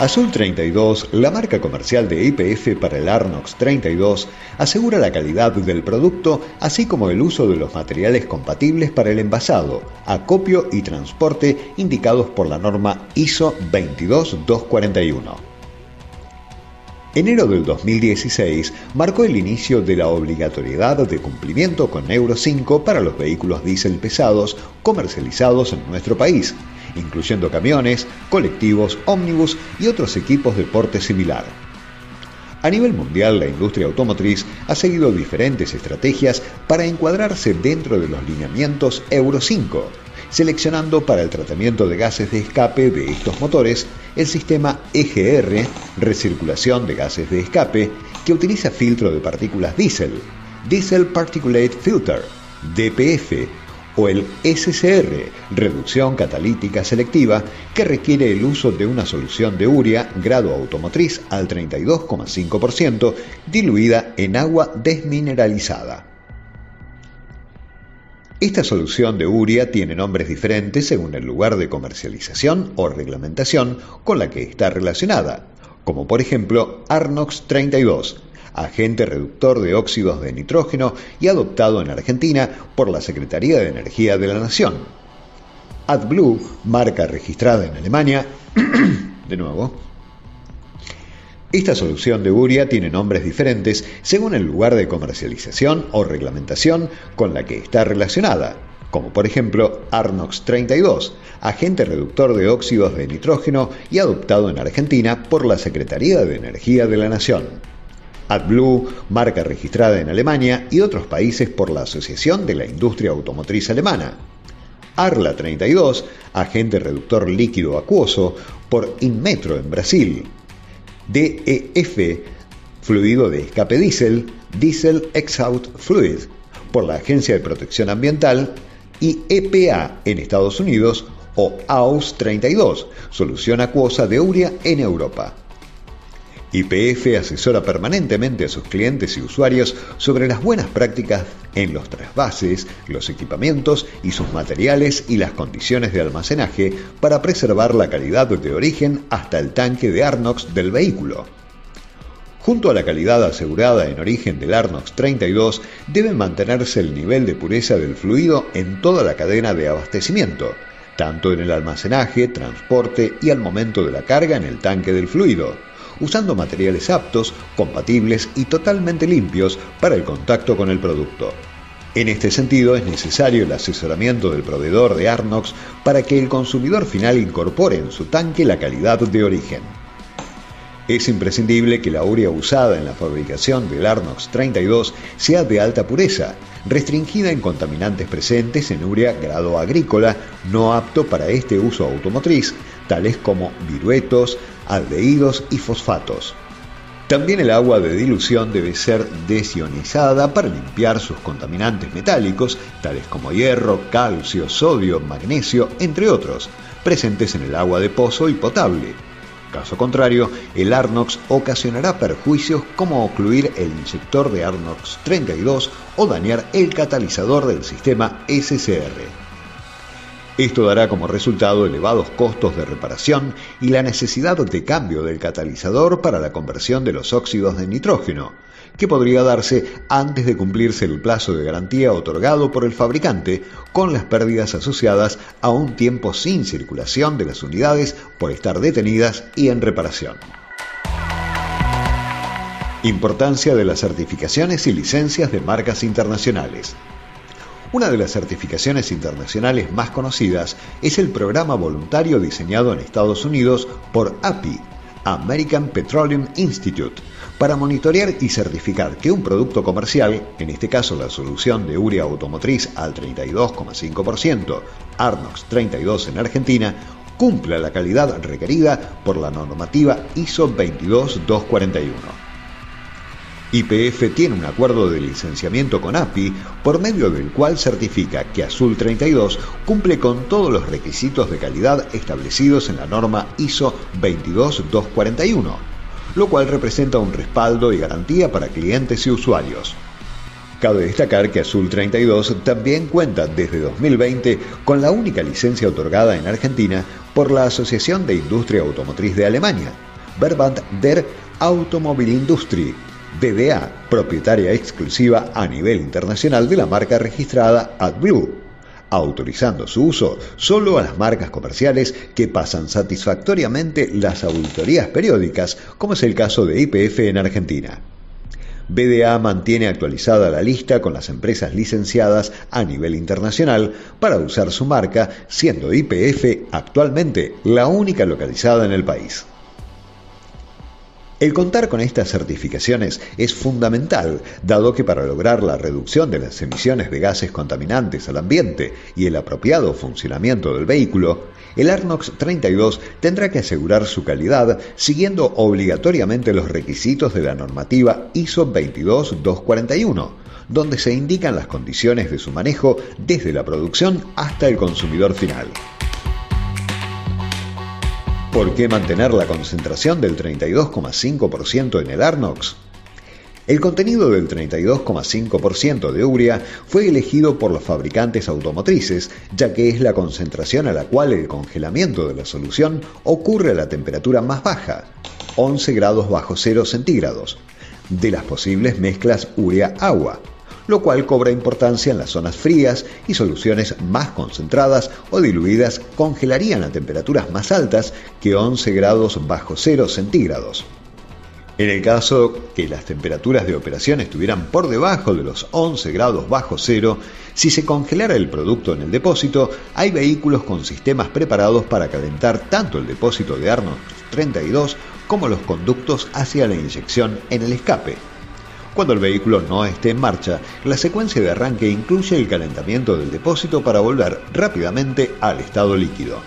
Azul 32, la marca comercial de IPF para el Arnox 32, asegura la calidad del producto, así como el uso de los materiales compatibles para el envasado, acopio y transporte indicados por la norma ISO 22241. Enero del 2016 marcó el inicio de la obligatoriedad de cumplimiento con Euro 5 para los vehículos diésel pesados comercializados en nuestro país, incluyendo camiones, colectivos, ómnibus y otros equipos de porte similar. A nivel mundial, la industria automotriz ha seguido diferentes estrategias para encuadrarse dentro de los lineamientos Euro 5, seleccionando para el tratamiento de gases de escape de estos motores el sistema EGR, recirculación de gases de escape, que utiliza filtro de partículas diésel, Diesel Particulate Filter, DPF, o el SCR, reducción catalítica selectiva, que requiere el uso de una solución de urea grado automotriz al 32,5% diluida en agua desmineralizada. Esta solución de urea tiene nombres diferentes según el lugar de comercialización o reglamentación con la que está relacionada, como por ejemplo Arnox 32, agente reductor de óxidos de nitrógeno y adoptado en Argentina por la Secretaría de Energía de la Nación. AdBlue, marca registrada en Alemania, de nuevo, esta solución de urea tiene nombres diferentes según el lugar de comercialización o reglamentación con la que está relacionada, como por ejemplo Arnox 32, agente reductor de óxidos de nitrógeno y adoptado en Argentina por la Secretaría de Energía de la Nación. AdBlue, marca registrada en Alemania y otros países por la Asociación de la Industria Automotriz Alemana. Arla 32, agente reductor líquido acuoso por Inmetro en Brasil. DEF, fluido de escape diésel, Diesel Exhaust Fluid, por la Agencia de Protección Ambiental, y EPA en Estados Unidos o AUS 32, solución acuosa de urea en Europa. YPF asesora permanentemente a sus clientes y usuarios sobre las buenas prácticas en los trasvases, los equipamientos y sus materiales y las condiciones de almacenaje para preservar la calidad de origen hasta el tanque de Arnox del vehículo. Junto a la calidad asegurada en origen del Arnox 32, debe mantenerse el nivel de pureza del fluido en toda la cadena de abastecimiento, tanto en el almacenaje, transporte y al momento de la carga en el tanque del fluido usando materiales aptos, compatibles y totalmente limpios para el contacto con el producto. En este sentido, es necesario el asesoramiento del proveedor de Arnox para que el consumidor final incorpore en su tanque la calidad de origen. Es imprescindible que la urea usada en la fabricación del Arnox 32 sea de alta pureza, restringida en contaminantes presentes en urea grado agrícola no apto para este uso automotriz, tales como viruetos, aldehídos y fosfatos. También el agua de dilución debe ser desionizada para limpiar sus contaminantes metálicos, tales como hierro, calcio, sodio, magnesio, entre otros, presentes en el agua de pozo y potable. Caso contrario, el Arnox ocasionará perjuicios como ocluir el inyector de Arnox 32 o dañar el catalizador del sistema SCR. Esto dará como resultado elevados costos de reparación y la necesidad de cambio del catalizador para la conversión de los óxidos de nitrógeno, que podría darse antes de cumplirse el plazo de garantía otorgado por el fabricante, con las pérdidas asociadas a un tiempo sin circulación de las unidades por estar detenidas y en reparación. Importancia de las certificaciones y licencias de marcas internacionales. Una de las certificaciones internacionales más conocidas es el programa voluntario diseñado en Estados Unidos por API, American Petroleum Institute, para monitorear y certificar que un producto comercial, en este caso la solución de urea automotriz al 32,5%, Arnox 32 en Argentina, cumpla la calidad requerida por la normativa ISO 22241. YPF tiene un acuerdo de licenciamiento con API por medio del cual certifica que Azul 32 cumple con todos los requisitos de calidad establecidos en la norma ISO 22241, lo cual representa un respaldo y garantía para clientes y usuarios. Cabe destacar que Azul 32 también cuenta desde 2020 con la única licencia otorgada en Argentina por la Asociación de Industria Automotriz de Alemania, Verband der Automobilindustrie, BDA, propietaria exclusiva a nivel internacional de la marca registrada AdBlue, autorizando su uso solo a las marcas comerciales que pasan satisfactoriamente las auditorías periódicas, como es el caso de IPF en Argentina. BDA mantiene actualizada la lista con las empresas licenciadas a nivel internacional para usar su marca, siendo IPF actualmente la única localizada en el país. El contar con estas certificaciones es fundamental, dado que para lograr la reducción de las emisiones de gases contaminantes al ambiente y el apropiado funcionamiento del vehículo, el Arnox 32 tendrá que asegurar su calidad siguiendo obligatoriamente los requisitos de la normativa ISO 22241, donde se indican las condiciones de su manejo desde la producción hasta el consumidor final. ¿Por qué mantener la concentración del 32,5% en el Arnox? El contenido del 32,5% de urea fue elegido por los fabricantes automotrices, ya que es la concentración a la cual el congelamiento de la solución ocurre a la temperatura más baja, 11 grados bajo 0 centígrados, de las posibles mezclas urea-agua, lo cual cobra importancia en las zonas frías y soluciones más concentradas o diluidas congelarían a temperaturas más altas que 11 grados bajo 0 centígrados. En el caso que las temperaturas de operación estuvieran por debajo de los 11 grados bajo cero, si se congelara el producto en el depósito, hay vehículos con sistemas preparados para calentar tanto el depósito de Arnold 32 como los conductos hacia la inyección en el escape. Cuando el vehículo no esté en marcha, la secuencia de arranque incluye el calentamiento del depósito para volver rápidamente al estado líquido.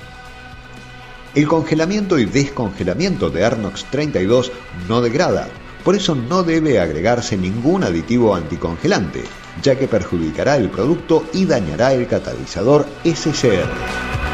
El congelamiento y descongelamiento de Arnox 32 no degrada, por eso no debe agregarse ningún aditivo anticongelante, ya que perjudicará el producto y dañará el catalizador SCR.